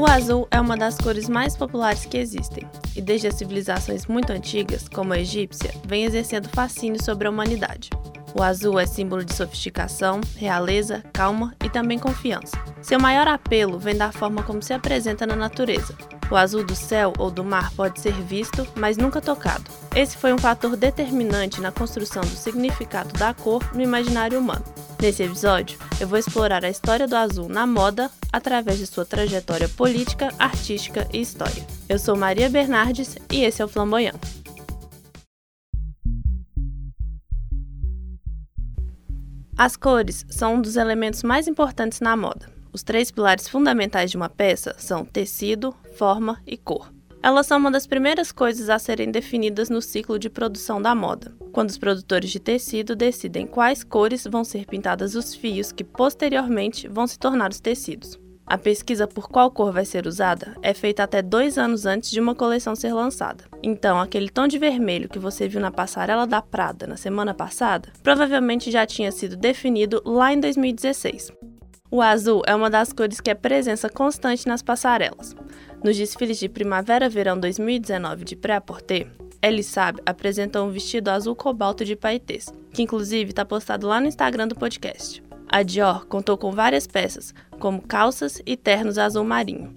O azul é uma das cores mais populares que existem, e desde as civilizações muito antigas, como a egípcia, vem exercendo fascínio sobre a humanidade. O azul é símbolo de sofisticação, realeza, calma e também confiança. Seu maior apelo vem da forma como se apresenta na natureza. O azul do céu ou do mar pode ser visto, mas nunca tocado. Esse foi um fator determinante na construção do significado da cor no imaginário humano. Nesse episódio, eu vou explorar a história do azul na moda através de sua trajetória política, artística e história. Eu sou Maria Bernardes e esse é o Flamboyant. As cores são um dos elementos mais importantes na moda. Os três pilares fundamentais de uma peça são tecido, forma e cor. Elas são uma das primeiras coisas a serem definidas no ciclo de produção da moda, quando os produtores de tecido decidem quais cores vão ser pintadas os fios que posteriormente vão se tornar os tecidos. A pesquisa por qual cor vai ser usada é feita até dois anos antes de uma coleção ser lançada. Então, aquele tom de vermelho que você viu na passarela da Prada na semana passada provavelmente já tinha sido definido lá em 2016. O azul é uma das cores que é presença constante nas passarelas. Nos desfiles de Primavera-Verão 2019 de Pré-à-Porter, Ellie Sabe apresentou um vestido azul cobalto de paetês, que inclusive está postado lá no Instagram do podcast. A Dior contou com várias peças, como calças e ternos azul marinho.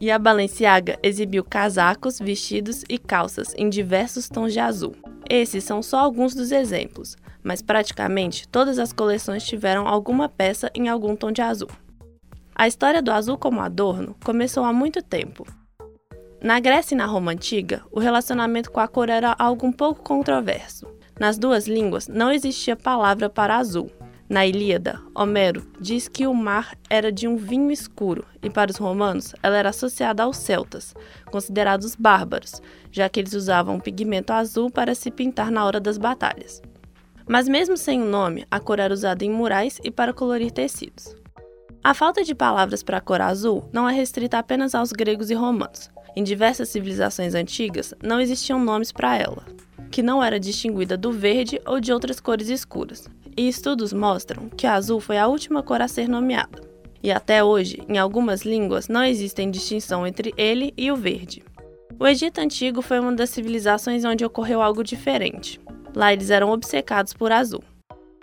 E a Balenciaga exibiu casacos, vestidos e calças em diversos tons de azul. Esses são só alguns dos exemplos, mas praticamente todas as coleções tiveram alguma peça em algum tom de azul. A história do azul como adorno começou há muito tempo. Na Grécia e na Roma antiga, o relacionamento com a cor era algo um pouco controverso. Nas duas línguas não existia palavra para azul, na Ilíada, Homero diz que o mar era de um vinho escuro e para os romanos ela era associada aos celtas, considerados bárbaros, já que eles usavam um pigmento azul para se pintar na hora das batalhas. Mas mesmo sem o nome, a cor era usada em murais e para colorir tecidos. A falta de palavras para a cor azul não é restrita apenas aos gregos e romanos. Em diversas civilizações antigas não existiam nomes para ela, que não era distinguida do verde ou de outras cores escuras, e estudos mostram que azul foi a última cor a ser nomeada. E até hoje, em algumas línguas, não existe distinção entre ele e o verde. O Egito Antigo foi uma das civilizações onde ocorreu algo diferente. Lá eles eram obcecados por azul.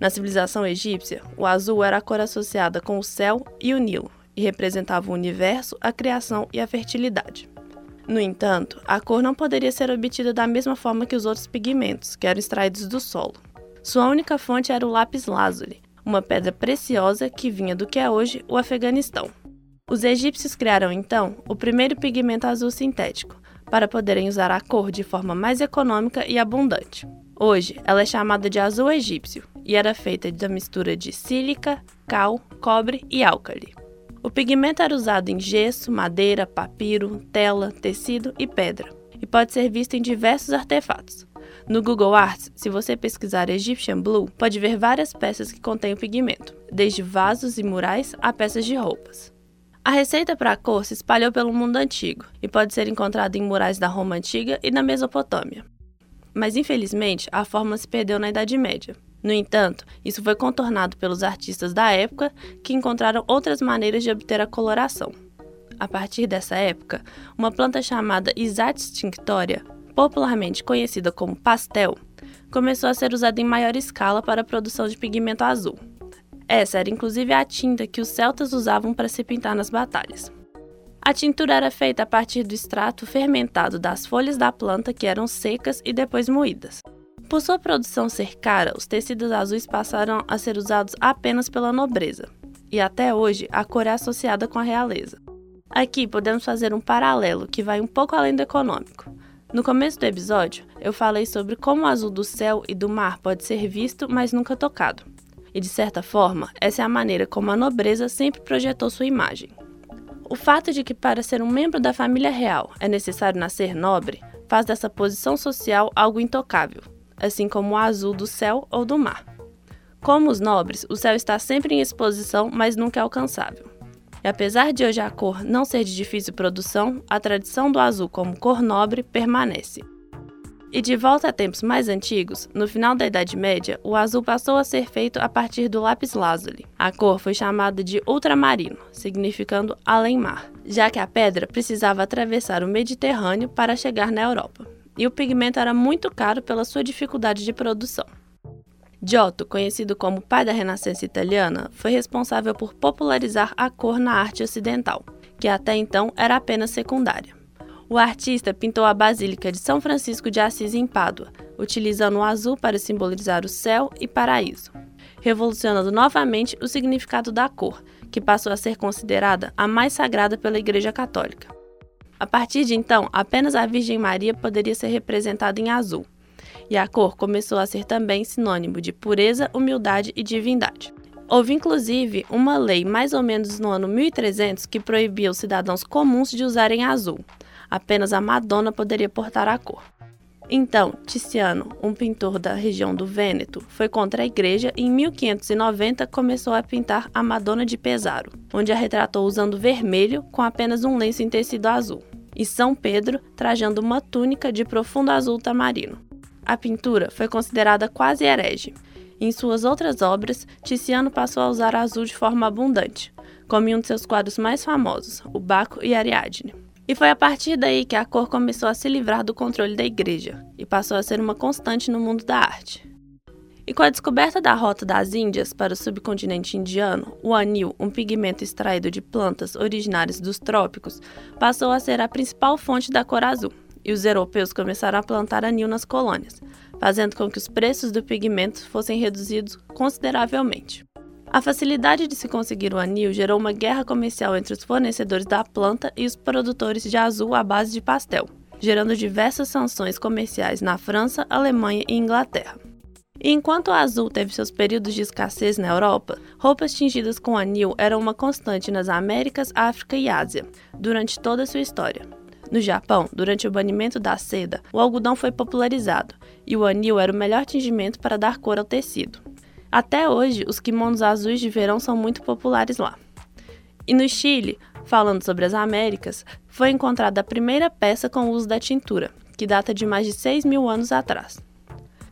Na civilização egípcia, o azul era a cor associada com o céu e o Nilo, e representava o universo, a criação e a fertilidade. No entanto, a cor não poderia ser obtida da mesma forma que os outros pigmentos, que eram extraídos do solo. Sua única fonte era o lápis lazuli, uma pedra preciosa que vinha do que é hoje o Afeganistão. Os egípcios criaram então o primeiro pigmento azul sintético, para poderem usar a cor de forma mais econômica e abundante. Hoje, ela é chamada de azul egípcio e era feita da mistura de sílica, cal, cobre e álcali. O pigmento era usado em gesso, madeira, papiro, tela, tecido e pedra, e pode ser visto em diversos artefatos, no Google Arts, se você pesquisar Egyptian Blue, pode ver várias peças que contêm o pigmento, desde vasos e murais a peças de roupas. A receita para a cor se espalhou pelo mundo antigo e pode ser encontrada em murais da Roma antiga e da Mesopotâmia. Mas infelizmente, a fórmula se perdeu na Idade Média. No entanto, isso foi contornado pelos artistas da época que encontraram outras maneiras de obter a coloração. A partir dessa época, uma planta chamada Isatis tinctoria popularmente conhecida como pastel, começou a ser usada em maior escala para a produção de pigmento azul. Essa era inclusive a tinta que os celtas usavam para se pintar nas batalhas. A tintura era feita a partir do extrato fermentado das folhas da planta que eram secas e depois moídas. Por sua produção ser cara, os tecidos azuis passaram a ser usados apenas pela nobreza, e até hoje a cor é associada com a realeza. Aqui podemos fazer um paralelo que vai um pouco além do econômico. No começo do episódio, eu falei sobre como o azul do céu e do mar pode ser visto, mas nunca tocado. E de certa forma, essa é a maneira como a nobreza sempre projetou sua imagem. O fato de que para ser um membro da família real é necessário nascer nobre faz dessa posição social algo intocável, assim como o azul do céu ou do mar. Como os nobres, o céu está sempre em exposição, mas nunca é alcançável. E apesar de hoje a cor não ser de difícil produção, a tradição do azul como cor nobre permanece. E de volta a tempos mais antigos, no final da Idade Média, o azul passou a ser feito a partir do lápis lazuli. A cor foi chamada de ultramarino, significando além-mar, já que a pedra precisava atravessar o Mediterrâneo para chegar na Europa. E o pigmento era muito caro pela sua dificuldade de produção. Giotto, conhecido como pai da Renascença italiana, foi responsável por popularizar a cor na arte ocidental, que até então era apenas secundária. O artista pintou a Basílica de São Francisco de Assis em Pádua, utilizando o azul para simbolizar o céu e paraíso, revolucionando novamente o significado da cor, que passou a ser considerada a mais sagrada pela Igreja Católica. A partir de então, apenas a Virgem Maria poderia ser representada em azul, e a cor começou a ser também sinônimo de pureza, humildade e divindade. Houve inclusive uma lei mais ou menos no ano 1300 que proibia os cidadãos comuns de usarem azul, apenas a Madonna poderia portar a cor. Então, Tiziano, um pintor da região do Vêneto, foi contra a igreja e em 1590 começou a pintar a Madonna de Pesaro, onde a retratou usando vermelho com apenas um lenço em tecido azul, e São Pedro trajando uma túnica de profundo azul tamarino. A pintura foi considerada quase herege. Em suas outras obras, Tiziano passou a usar azul de forma abundante, como em um de seus quadros mais famosos, o Baco e Ariadne. E foi a partir daí que a cor começou a se livrar do controle da igreja e passou a ser uma constante no mundo da arte. E com a descoberta da rota das Índias para o subcontinente indiano, o anil, um pigmento extraído de plantas originárias dos trópicos, passou a ser a principal fonte da cor azul, e os europeus começaram a plantar anil nas colônias, fazendo com que os preços do pigmento fossem reduzidos consideravelmente. A facilidade de se conseguir o anil gerou uma guerra comercial entre os fornecedores da planta e os produtores de azul à base de pastel, gerando diversas sanções comerciais na França, Alemanha e Inglaterra. Enquanto o azul teve seus períodos de escassez na Europa, roupas tingidas com anil eram uma constante nas Américas, África e Ásia, durante toda a sua história. No Japão, durante o banimento da seda, o algodão foi popularizado, e o anil era o melhor tingimento para dar cor ao tecido. Até hoje, os kimonos azuis de verão são muito populares lá. E no Chile, falando sobre as Américas, foi encontrada a primeira peça com o uso da tintura, que data de mais de 6 mil anos atrás.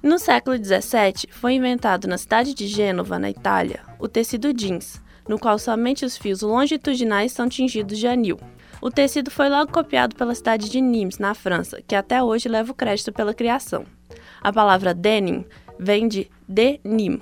No século XVII, foi inventado na cidade de Gênova, na Itália, o tecido jeans, no qual somente os fios longitudinais são tingidos de anil. O tecido foi logo copiado pela cidade de Nimes, na França, que até hoje leva o crédito pela criação. A palavra denim vem de denim,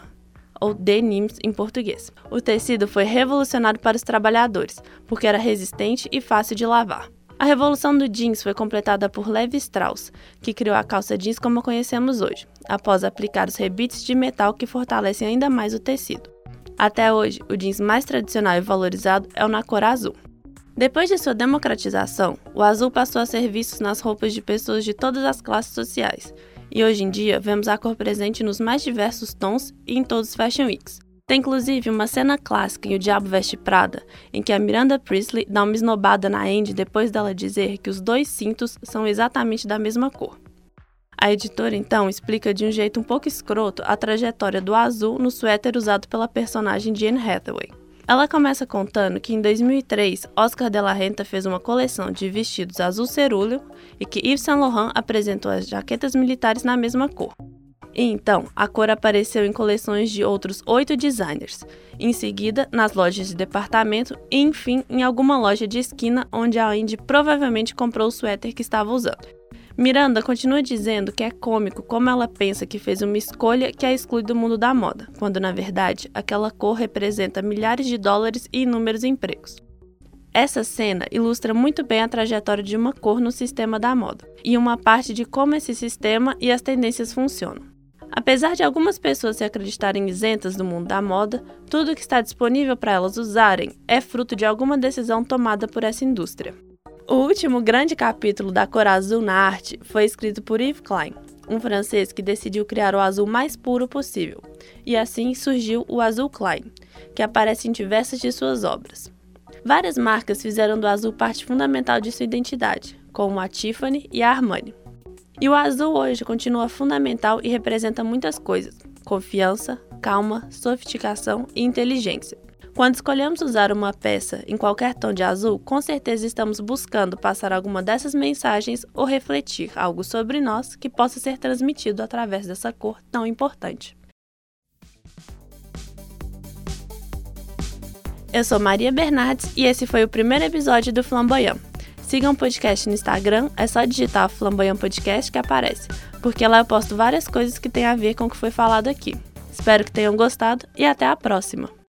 ou denims em português. O tecido foi revolucionário para os trabalhadores, porque era resistente e fácil de lavar. A revolução do jeans foi completada por Levi Strauss, que criou a calça jeans como conhecemos hoje, após aplicar os rebites de metal que fortalecem ainda mais o tecido. Até hoje, o jeans mais tradicional e valorizado é o na cor azul. Depois de sua democratização, o azul passou a ser visto nas roupas de pessoas de todas as classes sociais, e hoje em dia vemos a cor presente nos mais diversos tons e em todos os Fashion Weeks. Tem inclusive uma cena clássica em O Diabo Veste Prada, em que a Miranda Priestley dá uma esnobada na Andy depois dela dizer que os dois cintos são exatamente da mesma cor. A editora então explica de um jeito um pouco escroto a trajetória do azul no suéter usado pela personagem Jane Hathaway. Ela começa contando que em 2003, Oscar de la Renta fez uma coleção de vestidos azul cerúleo e que Yves Saint Laurent apresentou as jaquetas militares na mesma cor. E então, a cor apareceu em coleções de outros oito designers, em seguida nas lojas de departamento e, enfim, em alguma loja de esquina onde a Indy provavelmente comprou o suéter que estava usando. Miranda continua dizendo que é cômico como ela pensa que fez uma escolha que a exclui do mundo da moda, quando na verdade aquela cor representa milhares de dólares e inúmeros empregos. Essa cena ilustra muito bem a trajetória de uma cor no sistema da moda e uma parte de como esse sistema e as tendências funcionam. Apesar de algumas pessoas se acreditarem isentas do mundo da moda, tudo que está disponível para elas usarem é fruto de alguma decisão tomada por essa indústria. O último grande capítulo da cor azul na arte foi escrito por Yves Klein, um francês que decidiu criar o azul mais puro possível, e assim surgiu o azul Klein, que aparece em diversas de suas obras. Várias marcas fizeram do azul parte fundamental de sua identidade, como a Tiffany e a Armani. E o azul hoje continua fundamental e representa muitas coisas: confiança, calma, sofisticação e inteligência Quando escolhemos usar uma peça em qualquer tom de azul, com certeza estamos buscando passar alguma dessas mensagens ou refletir algo sobre nós que possa ser transmitido através dessa cor tão importante. Eu sou Maria Bernardes e esse foi o primeiro episódio do Flamboyant. Sigam o podcast no Instagram, é só digitar Flamboyant Podcast que aparece, porque lá eu posto várias coisas que têm a ver com o que foi falado aqui. Espero que tenham gostado e até a próxima!